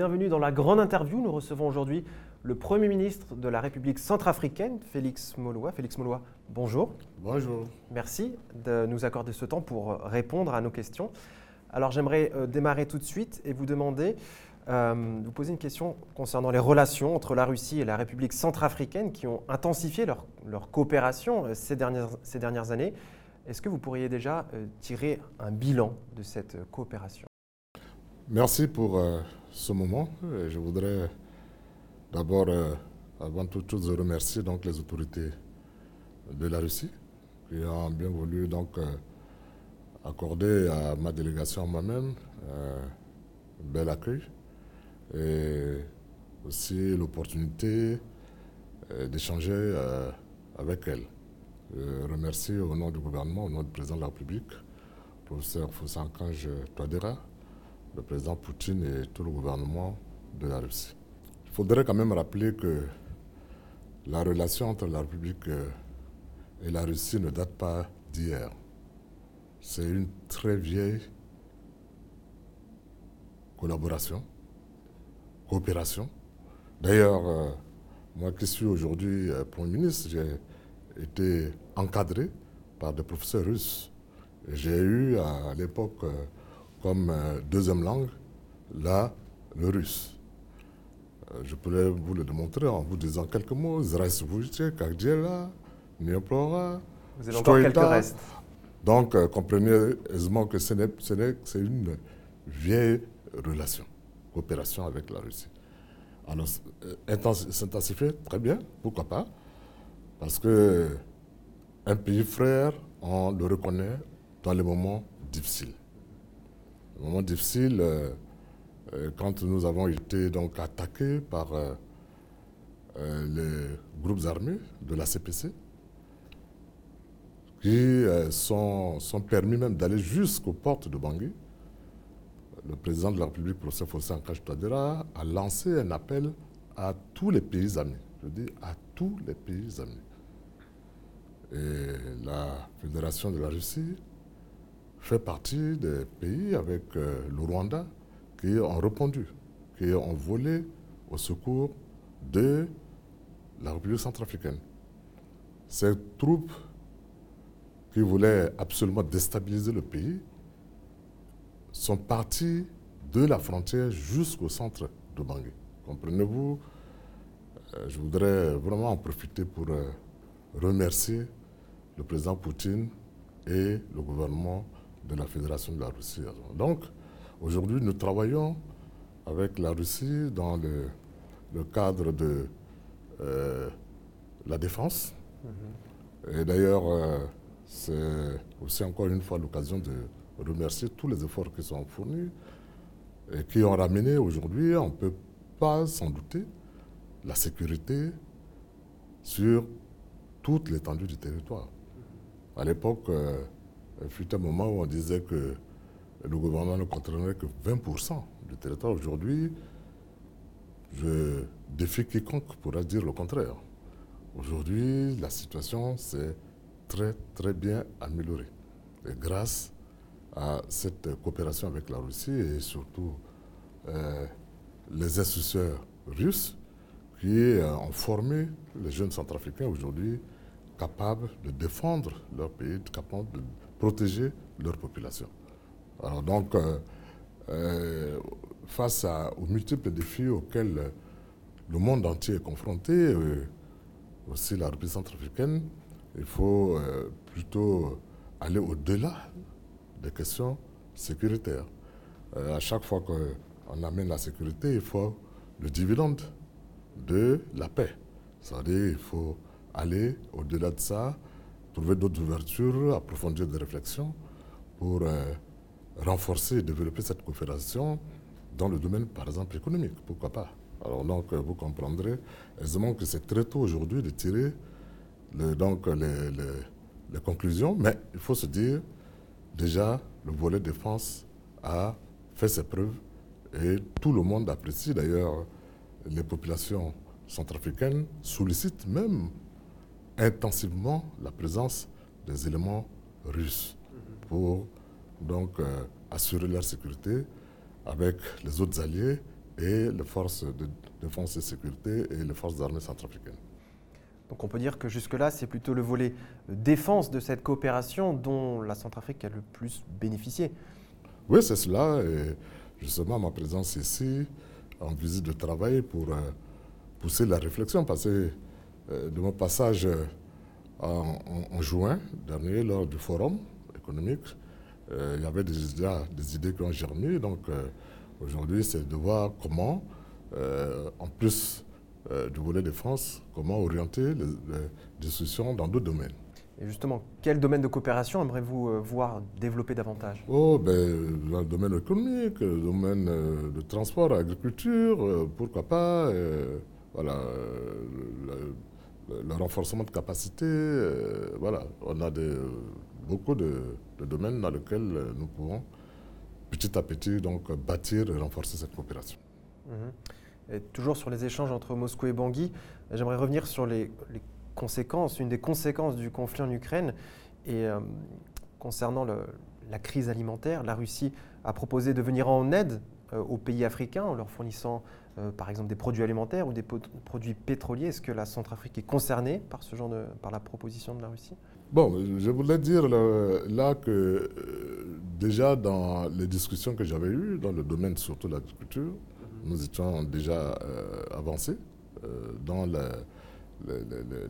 bienvenue dans la grande interview. Nous recevons aujourd'hui le Premier ministre de la République centrafricaine, Félix Molois. Félix Molois, bonjour. Bonjour. Merci de nous accorder ce temps pour répondre à nos questions. Alors j'aimerais euh, démarrer tout de suite et vous demander, euh, vous poser une question concernant les relations entre la Russie et la République centrafricaine qui ont intensifié leur, leur coopération euh, ces, dernières, ces dernières années. Est-ce que vous pourriez déjà tirer un bilan de cette coopération? Merci pour ce moment. Je voudrais d'abord, avant toute chose, remercier donc les autorités de la Russie qui ont bien voulu donc accorder à ma délégation moi-même euh, un bel accueil et aussi l'opportunité euh, d'échanger euh, avec elle. Je remercie au nom du gouvernement, au nom du président de la République, professeur Foussankanj Touadéra, le président Poutine et tout le gouvernement de la Russie. Il faudrait quand même rappeler que la relation entre la République et la Russie ne date pas d'hier. C'est une très vieille collaboration, coopération. D'ailleurs, euh, moi qui suis aujourd'hui euh, Premier ministre, j'ai été encadré par des professeurs russes. J'ai eu à l'époque euh, comme euh, deuxième langue, là, le russe. Euh, je pourrais vous le démontrer en vous disant quelques mots. Zrasvuche, Kakdjela, Neoplora, Vous avez encore quelques restes. Donc, euh, comprenez aisément que c'est une vieille relation, coopération avec la Russie. Alors, s'intensifier, très bien, pourquoi pas Parce que un pays frère, on le reconnaît dans les moments difficiles. Les moments difficiles, euh, quand nous avons été donc attaqués par les groupes armés de la CPC, qui euh, sont, sont, permis même d'aller jusqu'aux portes de Bangui. Le président de la République, professeur Fossé Ankash Touadéra, a lancé un appel à tous les pays amis. Je dis à tous les pays amis. Et la Fédération de la Russie fait partie des pays avec euh, le Rwanda qui ont répondu, qui ont volé au secours de la République centrafricaine. Ces troupes qui voulaient absolument déstabiliser le pays sont partis de la frontière jusqu'au centre de Bangui. Comprenez-vous? Euh, Je voudrais vraiment en profiter pour euh, remercier le président Poutine et le gouvernement de la Fédération de la Russie. Donc, aujourd'hui, nous travaillons avec la Russie dans le, cadre de euh, la défense. Mm-hmm. Et d'ailleurs, c'est aussi encore une fois l'occasion de remercier tous les efforts qui sont fournis et qui ont ramené aujourd'hui, on ne peut pas s'en douter, la sécurité sur toute l'étendue du territoire. À l'époque, euh, il fut un moment où on disait que le gouvernement ne contrôlerait que 20% du territoire. Aujourd'hui, je défie quiconque pourra dire le contraire. Aujourd'hui, la situation, c'est très, très bien amélioré. Et grâce à cette coopération avec la Russie et surtout euh, les instituteurs russes qui euh, ont formé les jeunes centrafricains aujourd'hui capables de défendre leur pays, capables de protéger leur population. Alors donc, euh, face aux multiples défis auxquels le monde entier est confronté, aussi la République centrafricaine, il faut euh, plutôt aller au-delà des questions sécuritaires. Euh, à chaque fois qu'on amène la sécurité, il faut le dividende de la paix. C'est-à-dire qu'il faut aller au-delà de ça, trouver d'autres ouvertures, approfondir des réflexions pour euh, renforcer et développer cette coopération dans le domaine, par exemple, économique. Pourquoi pas? Alors donc, vous comprendrez aisément que c'est très tôt aujourd'hui de tirer donc les, conclusions, mais il faut se dire, déjà, le volet défense a fait ses preuves et tout le monde apprécie. D'ailleurs, les populations centrafricaines sollicitent même intensivement la présence des éléments russes pour donc euh, assurer leur sécurité avec les autres alliés et les forces de défense et sécurité et les forces armées centrafricaines. Donc on peut dire que jusque-là, c'est plutôt le volet défense de cette coopération dont la Centrafrique a le plus bénéficié. Oui, c'est cela. Et justement, ma présence ici, en visite de travail, pour euh, pousser la réflexion, parce que de mon passage euh, en, juin dernier, lors du forum économique, il y avait déjà des idées qui ont germé. Donc aujourd'hui, c'est de voir comment, en plus du volet défense, comment orienter les, discussions dans d'autres domaines. Et justement, quel domaine de coopération aimeriez-vous voir développer davantage? Oh, ben, dans le domaine économique, le domaine de transport, agriculture, pourquoi pas voilà, le, renforcement de capacité, euh, voilà, on a beaucoup de, domaines dans lesquels nous pouvons petit à petit donc, bâtir et renforcer cette coopération. Mhm. Toujours sur les échanges entre Moscou et Bangui, j'aimerais revenir sur les, conséquences, une des conséquences du conflit en Ukraine. Et euh, concernant la crise alimentaire, la Russie a proposé de venir en aide euh, aux pays africains en leur fournissant euh, par exemple des produits alimentaires ou des produits pétroliers. Est-ce que la Centrafrique est concernée par ce genre de, par la proposition de la Russie? Bon, je voulais dire là, que euh, déjà dans les discussions que j'avais eues dans le domaine surtout de l'agriculture, mhm. nous étions déjà euh, avancés dans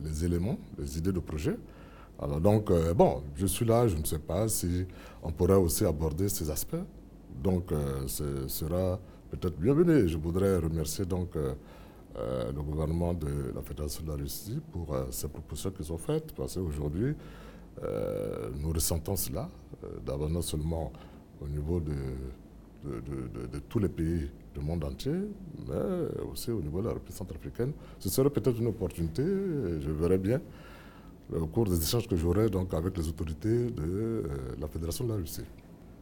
les éléments, les idées de projet. Alors donc, bon, je suis là, je ne sais pas si on pourrait aussi aborder ces aspects. Donc, ce sera peut-être bienvenue. Je voudrais remercier donc euh, euh, le gouvernement de la Fédération de la Russie pour euh, ces propositions qu'ils ont faites, parce qu'aujourd'hui, nous ressentons cela, d'abord non seulement au niveau de, tous les pays du monde entier, mais aussi au niveau de la République centrafricaine. Ce serait peut-être une opportunité, je verrai bien, au cours des échanges que j'aurai avec les autorités de la Fédération de la Russie.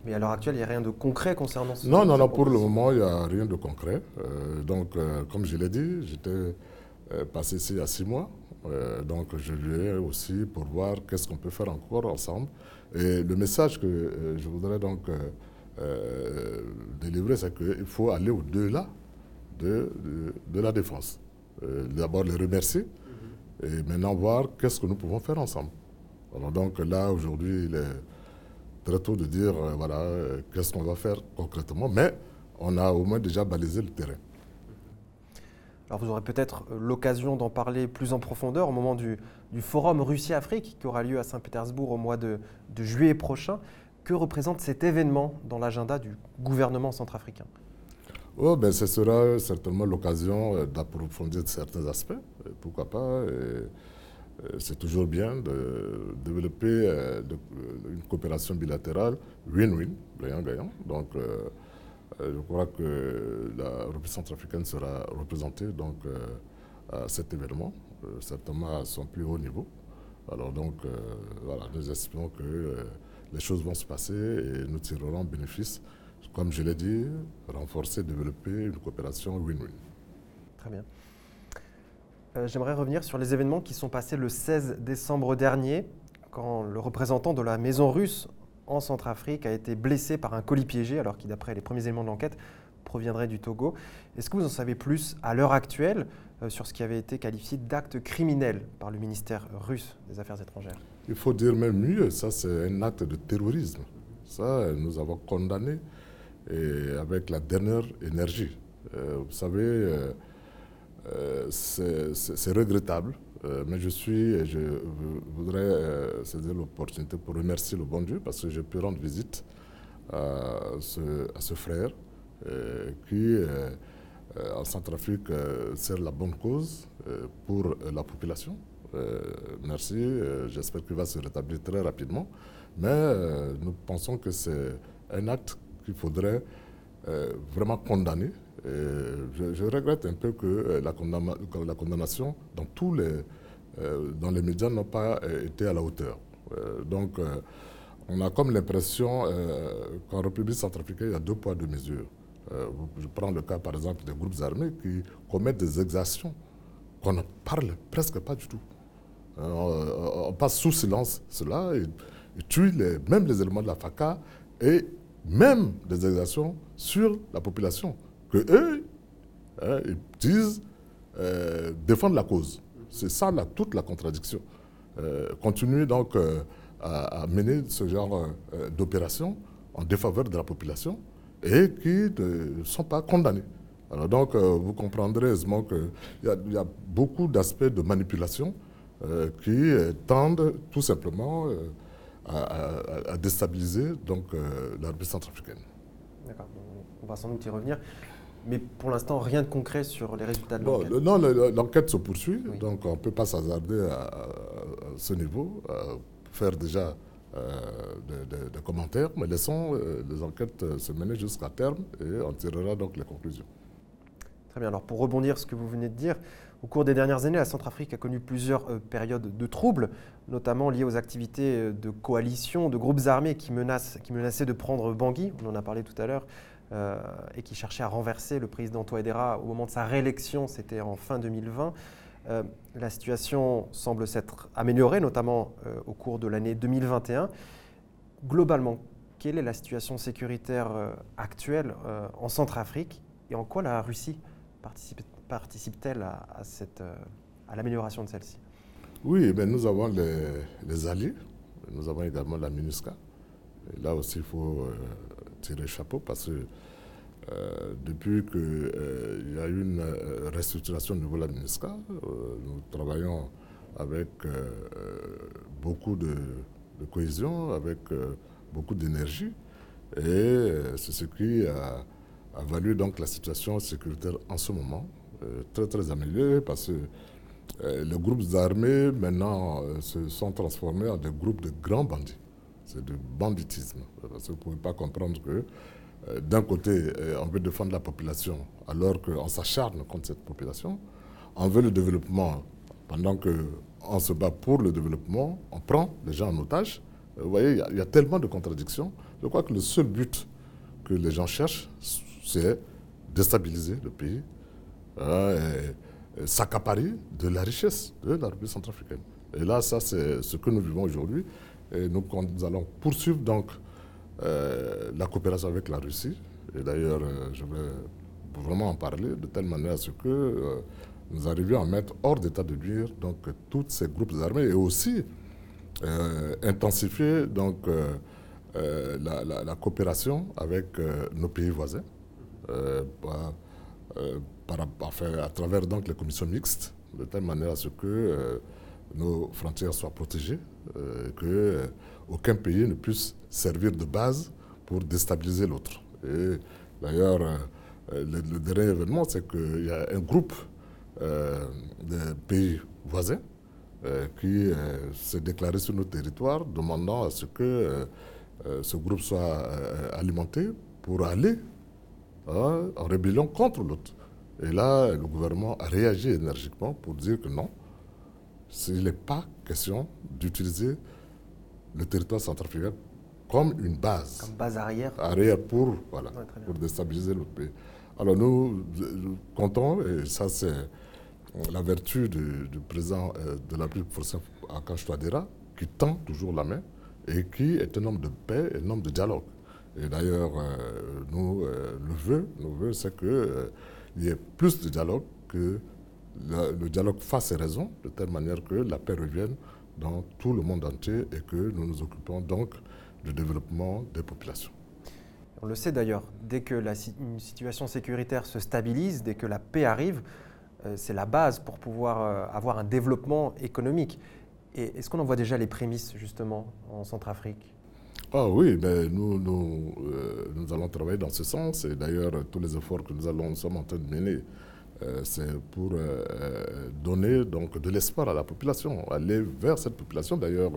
Mais à l'heure actuelle, il n'y a rien de concret concernant ce Non, non, non, pour le moment, il n'y a rien de concret. Euh, donc, euh, comme je l'ai dit, j'étais euh, passé ici il y a six mois. donc, je lui aussi pour voir qu'est-ce qu'on peut faire encore ensemble. Et le message que je voudrais donc délivrer, c'est qu'il faut aller au-delà de, de, la défense. D'abord, les remercier et maintenant voir qu'est-ce que nous pouvons faire ensemble. Alors, donc là, aujourd'hui, il est très tôt de dire, euh, voilà, euh, qu'est-ce qu'on va faire concrètement, mais on a au moins déjà balisé le terrain. Alors vous aurez peut-être euh, l'occasion d'en parler plus en profondeur au moment du, forum Russie-Afrique qui aura lieu à Saint-Pétersbourg au mois de, juillet prochain. Que représente cet événement dans l'agenda du gouvernement centrafricain? Oh, ben, Ce sera certainement l'occasion d'approfondir certains aspects, pourquoi pas. C'est toujours bien de développer euh, une coopération bilatérale win-win, gagnant-gagnant. Donc, euh, je crois que la République centrafricaine sera représentée donc, à cet événement, certainement à son plus haut niveau. Alors donc, voilà, nous espérons que les choses vont se passer et nous tirerons bénéfice. Comme je l'ai dit, renforcer, développer une coopération win-win. Très bien. Euh, j'aimerais revenir sur les événements qui sont passés le 16 décembre dernier, quand le représentant de la maison russe en Centrafrique a été blessé par un colis piégé, alors qu'il, d'après les premiers éléments de l'enquête, proviendrait du Togo. Est-ce que vous en savez plus à l'heure actuelle euh, sur ce qui avait été qualifié d'acte criminel par le ministère russe des Affaires étrangères? Il faut dire même mieux, ça c'est un acte de terrorisme. Ça, nous avons condamné et avec la dernière énergie. Euh, vous savez, c'est regrettable, euh, mais je suis, je voudrais euh, saisir l'opportunité pour remercier le bon Dieu parce que j'ai pu rendre visite à ce, frère qui, en Centrafrique, sert la bonne cause pour la population. merci, j'espère qu'il va se rétablir très rapidement. Mais nous pensons que c'est un acte qu'il faudrait vraiment condamner je, regrette un peu que euh, la, condamnation dans tous les, euh, dans les médias n'a pas euh, été à la hauteur. donc, on a comme l'impression qu'en République centrafricaine, il y a deux poids, deux mesures. je prends le cas, par exemple, des groupes armés qui commettent des exactions qu'on ne parle presque pas du tout. On, passe sous silence cela et, tue les, même les éléments de la FACA et même des exactions sur la population que eux, hein, ils disent défendre la cause. C'est ça toute la contradiction. continuer donc à, mener ce genre d'opération en défaveur de la population et qui ne sont pas condamnés. Alors donc, vous comprendrez aisément qu'il y, y, a beaucoup d'aspects de manipulation qui tendent tout simplement à, déstabiliser donc, euh, centrafricaine. D'accord, on va sans doute y revenir. Mais pour l'instant, rien de concret sur les résultats de l'enquête. Non, l'enquête se poursuit, donc on ne peut pas s'hasarder à, ce niveau, à faire déjà euh, des commentaires, mais laissons euh, les enquêtes se mener jusqu'à terme et on tirera donc les conclusions. Très bien, alors pour rebondir sur ce que vous venez de dire, au cours des dernières années, la Centrafrique a connu plusieurs euh, périodes de troubles, notamment liées aux activités euh, de coalition, de groupes armés qui, qui menaçaient de prendre Bangui, on en a parlé tout à l'heure, euh, et qui cherchaient à renverser le président Touadéra au moment de sa réélection, c'était en fin 2020. la situation semble s'être améliorée, notamment au cours de l'année 2021. Globalement, quelle est la situation sécuritaire actuelle en Centrafrique et en quoi la Russie participe participe-t-elle à, euh, à l'amélioration de celle-ci? Oui, mais nous avons les, alliés, nous avons également la MINUSCA. Là aussi, il faut euh, tirer le chapeau parce que euh, depuis qu'il y a eu une restructuration au niveau de la MINUSCA, nous travaillons avec beaucoup de, cohésion, avec beaucoup d'énergie. Et c'est ce qui a, valu donc la situation sécuritaire en ce moment. Euh, très très amélioré parce que euh, les groupes armés maintenant euh, se sont transformés en des groupes de grands bandits. C'est du banditisme. Parce que vous ne pouvez pas comprendre que d'un côté, on veut défendre la population alors qu'on s'acharne contre cette population. On veut le développement pendant qu'on se bat pour le développement, on prend les gens en otage. Vous voyez, il y, a tellement de contradictions. Je crois que le seul but que les gens cherchent, c'est déstabiliser le pays, Hein, s'accaparer de la richesse de la République centrafricaine. Et là, ça, c'est ce que nous vivons aujourd'hui. Et nous, allons poursuivre donc euh, la coopération avec la Russie. Et d'ailleurs, euh, je vais vraiment en parler de telle manière à ce que euh, nous arrivions à mettre hors d'état de nuire donc tous ces groupes armés et aussi intensifier donc la, coopération avec nos pays voisins. Bah, à travers donc les commissions mixtes, de telle manière à ce que nos frontières soient protégées, euh, que euh, aucun pays ne puisse servir de base pour déstabiliser l'autre. D'ailleurs, le, dernier événement, c'est qu'il y a un groupe de pays voisins qui s'est déclaré sur nos territoires, demandant à ce que ce groupe soit alimenté pour aller hein, en rébellion contre l'autre. Et là, le gouvernement a réagi énergiquement pour dire que non, il n'est pas question d'utiliser le territoire centrafricain comme une base. Comme base arrière Arrière pour, voilà, pour déstabiliser le pays. Alors nous, comptons, et ça c'est la vertu du, président euh, de la République française, Akash Touadéra, qui tend toujours la main et qui est un homme de paix et un homme de dialogue. Et d'ailleurs, euh, nous, euh, le vœu, nous vœu, c'est que il y ait plus de dialogue, que le dialogue fasse ses raisons, de telle manière que la paix revienne dans tout le monde entier et que nous nous occupons donc du développement des populations. On le sait d'ailleurs, dès que la une situation sécuritaire se stabilise, dès que la paix arrive, euh, c'est la base pour pouvoir euh, avoir un développement économique. Et est-ce qu'on en voit déjà les prémices justement en Centrafrique? Ah oui, ben nous, nous, euh, nous, allons travailler dans ce sens. Et d'ailleurs, tous les efforts que nous, allons, nous sommes en train de mener, c'est pour euh, donner donc, de l'espoir à la population, aller vers cette population. D'ailleurs,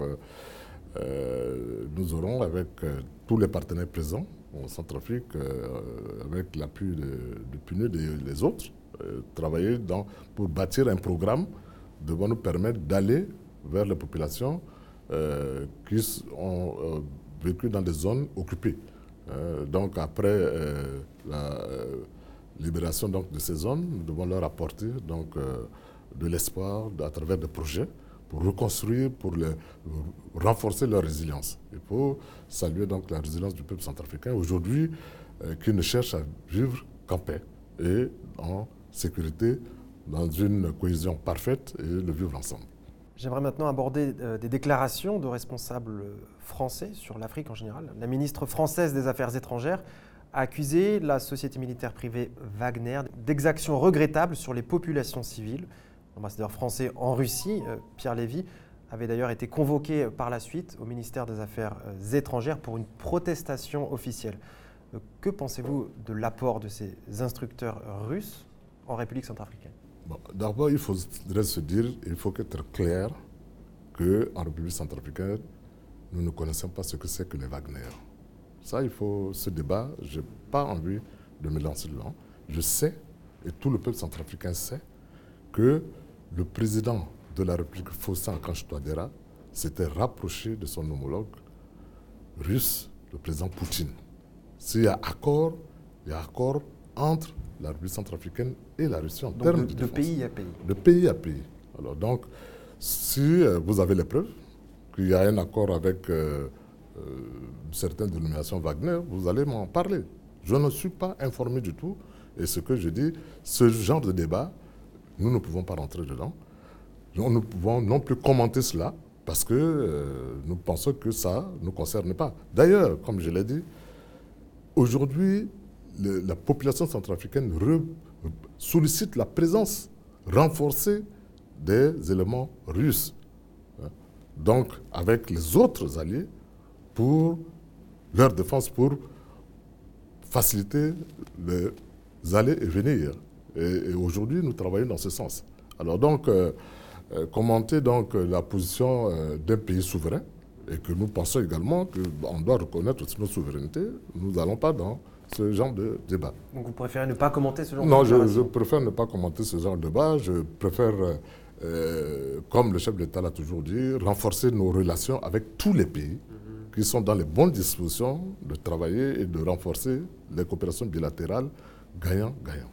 nous aurons, avec tous les partenaires présents en Centrafrique, avec l'appui de, de et les autres, travailler pour bâtir un programme devant nous permettre d'aller vers les populations qui ont vécu dans des zones occupées. Euh, donc après euh, euh, libération donc, de ces zones, nous devons leur apporter donc, de l'espoir à travers des projets pour reconstruire, pour les, renforcer leur résilience. Il faut saluer donc la résilience du peuple centrafricain aujourd'hui qui ne cherche à vivre qu'en paix et en sécurité, dans une cohésion parfaite et le vivre ensemble. J'aimerais maintenant aborder euh, des déclarations de responsables français sur l'Afrique en général. La ministre française des Affaires étrangères a accusé la société militaire privée Wagner d'exactions regrettables sur les populations civiles. L'ambassadeur français en Russie, euh, Pierre Lévy, avait d'ailleurs été convoqué par la suite au ministère des Affaires euh, étrangères pour une protestation officielle. Que pensez-vous de l'apport de ces instructeurs russes en République centrafricaine? D'abord, il faudrait se dire, il faut être clair qu'en République centrafricaine, nous ne connaissons pas ce que c'est que les Wagner. Ça, il faut ce débat, je n'ai pas envie de me lancer dedans. Je sais, et tout le peuple centrafricain sait, que le président de la République, Faustin Touadéra, s'était rapproché de son homologue russe, le président Poutine. S'il y a accord, il y a accord entre la République centrafricaine et la Russie en termes de, de, pays à pays. De pays à pays. Alors donc, si euh, vous avez les preuves qu'il y a un accord avec euh, certaines dénominations Wagner, vous allez m'en parler. Je ne suis pas informé du tout. Et ce que je dis, ce genre de débat, nous ne pouvons pas rentrer dedans. Nous ne pouvons non plus commenter cela parce que nous pensons que ça ne nous concerne pas. D'ailleurs, comme je l'ai dit, aujourd'hui, la population centrafricaine sollicite la présence renforcée des éléments russes. Hein. Donc, avec les autres alliés, pour leur défense, pour faciliter les allées et venir. Et, aujourd'hui, nous travaillons dans ce sens. Alors donc, euh, euh, commenter donc la position euh, d'un pays souverain, et que nous pensons également qu'on doit reconnaître notre souveraineté, nous n'allons pas dans ce genre de débat. Donc vous préférez ne pas commenter ce genre de débat Non, je, préfère ne pas commenter ce genre de débat. Je préfère, euh, comme le chef de l'État l'a toujours dit, renforcer nos relations avec tous les pays mhm. Qui sont dans les bonnes dispositions de travailler et de renforcer les coopérations bilatérales gagnant-gagnant.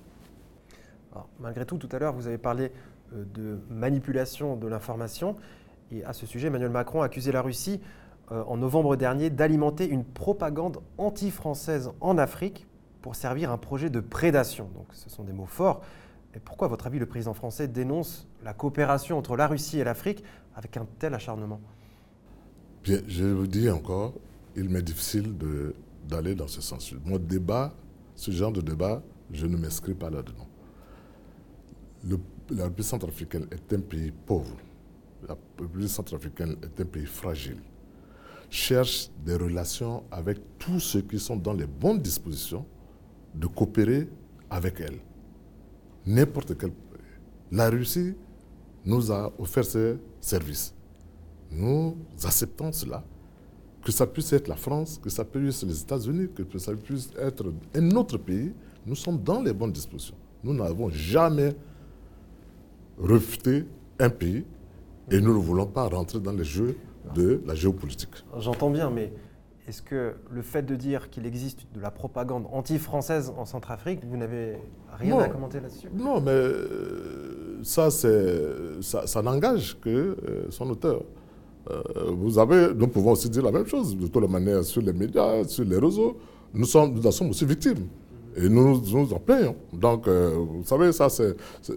Malgré tout, tout à l'heure, vous avez parlé euh, de manipulation de l'information. Et à ce sujet, Emmanuel Macron a accusé la Russie euh, en novembre dernier d'alimenter une propagande anti-française en Afrique pour servir un projet de prédation. Donc ce sont des mots forts. Et pourquoi, à votre avis, le président français dénonce la coopération entre la Russie et l'Afrique avec un tel acharnement? Je vous dis encore, il m'est difficile d'aller dans ce sens. Mon débat, ce genre de débat, je ne m'inscris pas là-dedans. La République centrafricaine est un pays pauvre. La République centrafricaine est un pays fragile cherche des relations avec tous ceux qui sont dans les bonnes dispositions de coopérer avec elle. N'importe quel pays. La Russie nous a offert ses services. Nous acceptons cela. Que ça puisse être la France, que ça puisse être les États-Unis, que ça puisse être un autre pays, nous sommes dans les bonnes dispositions. Nous n'avons jamais refuté un pays et nous ne voulons pas rentrer dans les jeux de la géopolitique. J'entends bien, mais est-ce que le fait de dire qu'il existe de la propagande anti-française en Centrafrique, vous n'avez rien à commenter là-dessus? Non, mais euh, ça, ça, ça n'engage que euh, son auteur. Euh, vous avez, nous pouvons aussi dire la même chose, de toutes les manières, sur les médias, sur les réseaux. Nous, sommes, nous en sommes aussi victimes. Et nous nous en plaignons. Donc, vous savez, ça, ça,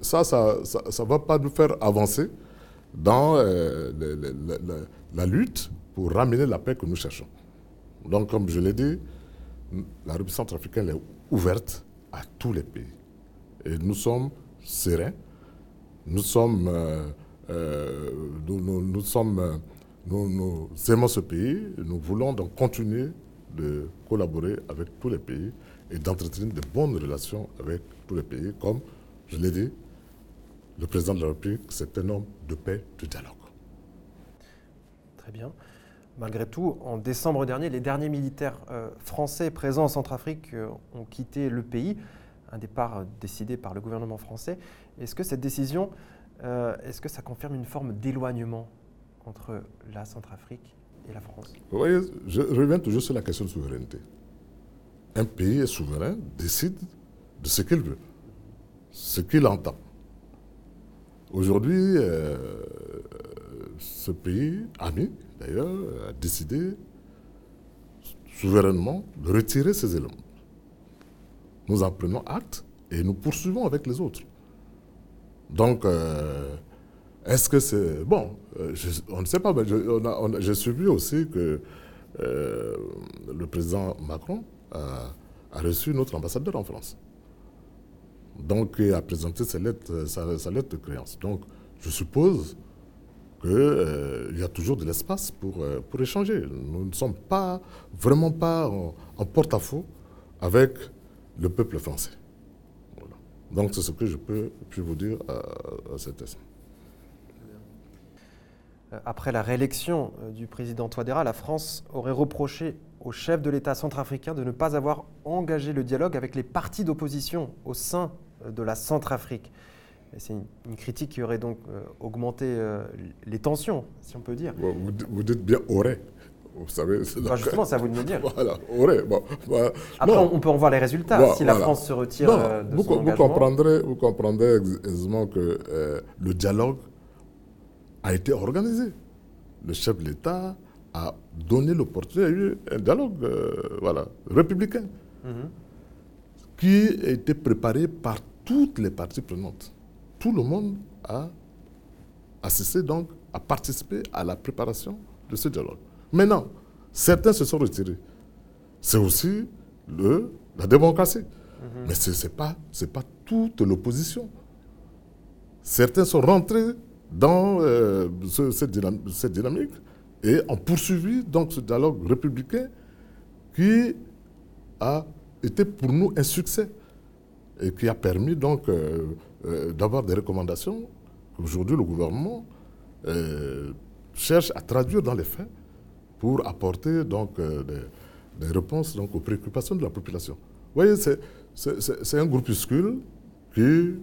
ça, ça, ça, va pas nous faire avancer dans la lutte pour ramener la paix que nous cherchons. Donc, comme je l'ai dit, la République centrafricaine est ouverte à tous les pays. Et nous sommes sereins, nous sommes, euh, nous, sommes, nous, aimons ce pays, nous voulons donc continuer de collaborer avec tous les pays et d'entretenir de bonnes relations avec tous les pays, comme je l'ai dit, le président de la République, c'est un homme de paix, de dialogue. Très bien. Malgré tout, en décembre dernier, les derniers militaires euh, français présents en Centrafrique euh, ont quitté le pays, un départ décidé par le gouvernement français. Est-ce que cette décision, est-ce que ça confirme une forme d'éloignement entre la Centrafrique et la France? Vous voyez, je reviens toujours sur la question de souveraineté. Un pays est souverain, décide de ce qu'il veut, ce qu'il entend. Aujourd'hui, euh, ce pays, ami d'ailleurs, a décidé souverainement de retirer ces éléments. Nous en prenons acte et nous poursuivons avec les autres. Donc, est-ce que c'est... Bon, on ne sait pas, mais j'ai suivi aussi que le président Macron a, reçu notre ambassadeur en France. Donc, il a présenté sa lettre, de créance. Donc, je suppose qu'il euh, y a toujours de l'espace pour, euh, pour échanger. Nous ne sommes pas, vraiment pas en, porte-à-faux avec le peuple français. Donc c'est ce que je peux puis vous dire à, cet instant. Euh, après la réélection du président Touadéra, la France aurait reproché au chef de l'État centrafricain de ne pas avoir engagé le dialogue avec les partis d'opposition au sein de la Centrafrique. C'est une, critique qui aurait donc euh, augmenté euh, les tensions, si on peut dire. Vous, dites bien aurait. Vous savez, bah, justement, c'est à vous de me dire. Voilà, bah, Après, on peut en voir les résultats. si la France se retire euh, de vous, son vous comprendrez, vous comprendrez aisément que le dialogue a été organisé. Le chef de l'État a donné l'opportunité, eu un dialogue voilà, républicain mhm. qui a été préparé par toutes les parties prenantes tout le monde a assisté donc, a participé à la préparation de ce dialogue. Maintenant, certains se sont retirés. C'est aussi le, la démocratie. Mhm. Mais ce n'est pas, pas toute l'opposition. Certains sont rentrés dans euh, cette, dynamique, et ont poursuivi donc ce dialogue républicain qui a été pour nous un succès et qui a permis donc euh, euh, d'avoir des recommandations qu'aujourd'hui le gouvernement cherche à traduire dans les faits pour apporter donc, euh, des, réponses donc, aux préoccupations de la population. Vous voyez, c'est un groupuscule qui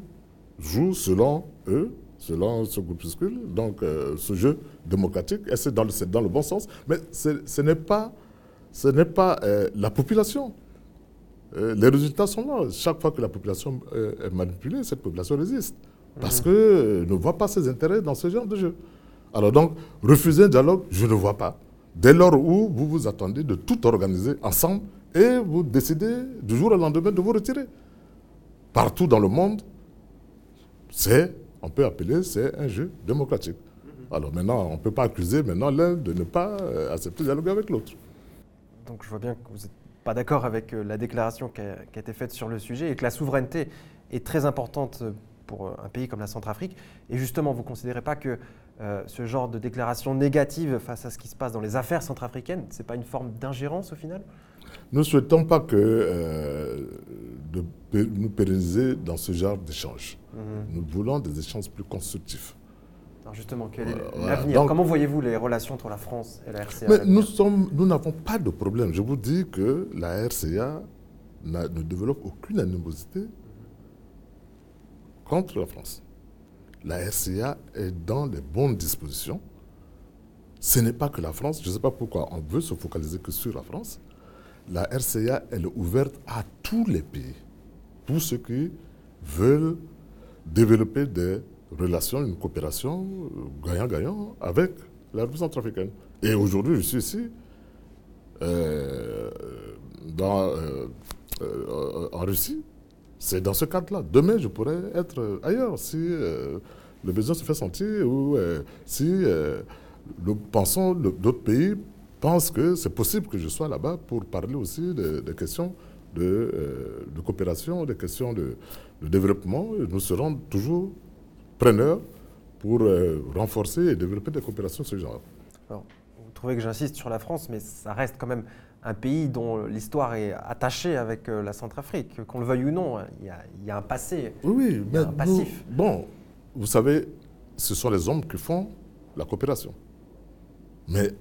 joue selon eux, selon ce groupuscule, donc ce jeu démocratique, et c'est dans, dans, le bon sens, mais ce n'est pas, ce pas la population euh, les résultats sont là. Chaque fois que la population euh, est manipulée, cette population résiste. Parce qu'elle euh, ne voit pas ses intérêts dans ce genre de jeu. Alors donc, refuser un dialogue, je ne vois pas. Dès lors où vous vous attendez de tout organiser ensemble et vous décidez du jour au lendemain de vous retirer. Partout dans le monde, c'est, on peut appeler, c'est un jeu démocratique. Alors maintenant, on ne peut pas accuser maintenant l'un de ne pas accepter le dialogue avec l'autre. Donc je vois bien que vous êtes pas d'accord avec euh, la déclaration qui a, été faite sur le sujet et que la souveraineté est très importante pour euh, un pays comme la Centrafrique. Et justement, vous ne considérez pas que euh, ce genre de déclaration négative face à ce qui se passe dans les affaires centrafricaines, ce n'est pas une forme d'ingérence au final? Nous ne souhaitons pas que de, nous pérenniser dans ce genre d'échange. Mhm. Nous voulons des échanges plus constructifs justement, quel est l'avenir? Comment voyez-vous les relations entre la France et la RCA mais nous, sommes, nous n'avons pas de problème. Je vous dis que la RCA ne développe aucune animosité contre la France. La RCA est dans les bonnes dispositions. Ce n'est pas que la France, je ne sais pas pourquoi on veut se focaliser que sur la France. La RCA, elle est ouverte à tous les pays, tous ceux qui veulent développer des relation, une coopération euh, gagnant-gagnant avec la République centrafricaine. Et aujourd'hui, je suis ici, euh, dans, euh, en Russie. C'est dans ce cadre-là. Demain, je pourrais être ailleurs si le besoin se fait sentir ou si nous pensons, d'autres pays pensent que c'est possible que je sois là-bas pour parler aussi des questions de, coopération, des questions de, développement. Nous serons toujours preneurs pour euh, renforcer et développer des coopérations de ce genre. vous trouvez que j'insiste sur la France, mais ça reste quand même un pays dont l'histoire est attachée avec euh, la Centrafrique. Qu'on le veuille ou non, il y a, un passé, oui, un passif. bon, vous savez, ce sont les hommes qui font la coopération. Mais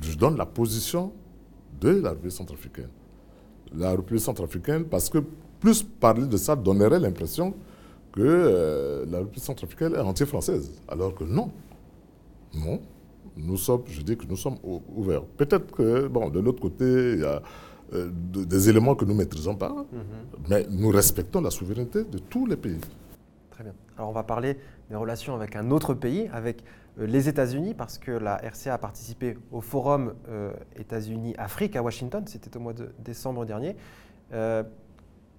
je donne la position de la République centrafricaine. La République centrafricaine, parce que plus parler de ça donnerait l'impression que euh, la République centrafricaine est anti-française. Alors que non. Non. Nous sommes, je dis que nous sommes ouverts. Peut-être que, bon, de l'autre côté, il y a euh, des éléments que nous ne maîtrisons pas, mhm. mais nous respectons la souveraineté de tous les pays. Très bien. Alors on va parler des relations avec un autre pays, avec euh, les États-Unis, parce que la RCA a participé au forum États-Unis-Afrique à Washington, c'était au mois de décembre dernier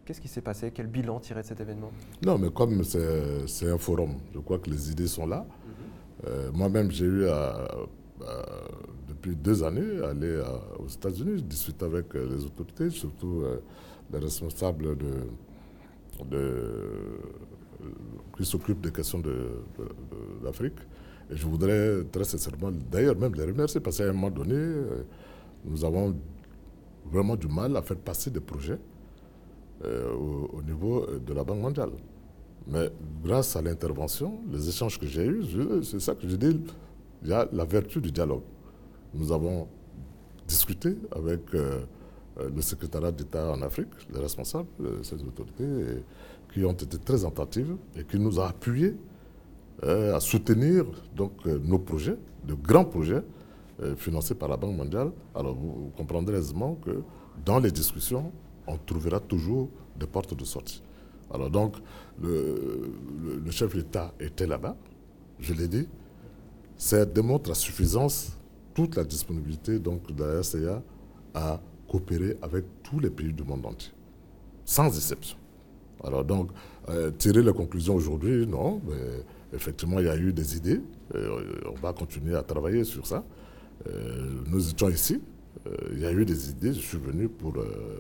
Qu'est-ce qui s'est passé? Quel bilan tiré de cet événement? Non, mais comme c'est un forum, je crois que les idées sont là. Mhm. Moi-même, j'ai eu depuis deux années aller aux États-Unis, je discute avec les autorités, surtout les responsables de, de qui s'occupent des questions d'Afrique. Et je voudrais très sincèrement, d'ailleurs même les remercier, parce qu'à un moment donné, euh, nous avons vraiment du mal à faire passer des projets euh, au, niveau de la Banque mondiale. Mais grâce à l'intervention, les échanges que j'ai eus, c'est ça que je dis, il y a la vertu du dialogue. Nous avons discuté avec euh, le secrétariat d'État en Afrique, les responsables de ces autorités, qui ont été très attentives et qui nous ont appuyés euh, à soutenir donc, euh, nos projets, de grands projets euh, financés par la Banque mondiale. Alors vous, comprendrez aisément que dans les discussions, on trouvera toujours des portes de sortie. Alors donc, le, chef d'État était là-bas, je l'ai dit. Ça démontre à suffisance toute la disponibilité donc, de la RCA à coopérer avec tous les pays du monde entier, sans exception. Alors donc, tirer les conclusions aujourd'hui, non, mais Effectivement, il y a eu des idées. Euh, on va continuer à travailler sur ça. Euh, nous étions ici. Euh, il y a eu des idées. Je suis venu pour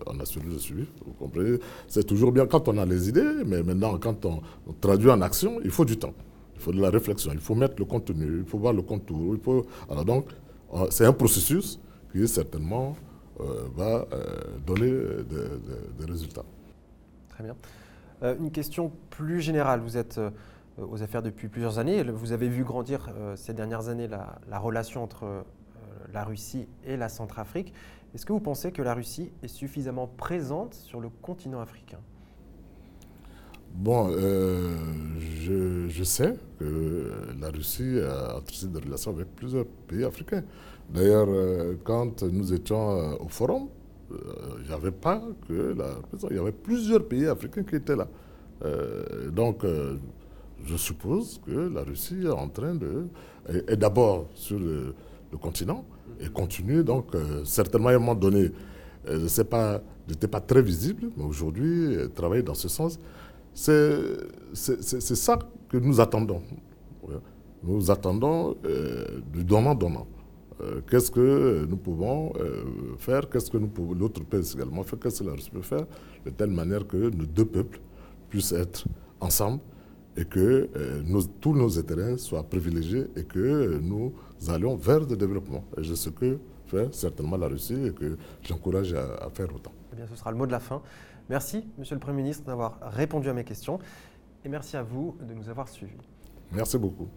en assurer le suivi. Vous comprenez C'est toujours bien quand on a les idées, mais maintenant, quand on, traduit en action, il faut du temps. Il faut de la réflexion. Il faut mettre le contenu. Il faut voir le contour. Alors donc, c'est un processus qui certainement va donner des résultats. Très bien. une question plus générale. Vous êtes euh, aux affaires depuis plusieurs années. Vous avez vu grandir euh, ces dernières années la, relation entre euh, la Russie et la Centrafrique. Est-ce que vous pensez que la Russie est suffisamment présente sur le continent africain? Bon, je, sais que la Russie a entretenu des relations avec plusieurs pays africains. D'ailleurs, quand nous étions au forum, il n'y avait pas que la il y avait plusieurs pays africains qui étaient là. donc, je suppose que la Russie est en train de. est, d'abord sur le, continent et continue. Donc, euh, certainement, à un moment donné, euh, je sais pas, n'était pas très visible, mais aujourd'hui, travailler dans ce sens, c'est ça que nous attendons. Nous attendons euh, du donnant-donnant. qu'est-ce que nous pouvons faire Qu'est-ce que nous pouvons, l'autre peut également faire Qu'est-ce que la peut faire De telle manière que nos deux peuples puissent être ensemble et que euh, tous nos intérêts soient privilégiés et que nous allions vers le développement. Et c'est ce que fait certainement la Russie et que j'encourage à, faire autant. Eh bien, ce sera le mot de la fin. Merci, Monsieur le Premier ministre, d'avoir répondu à mes questions et merci à vous de nous avoir suivis. Merci beaucoup.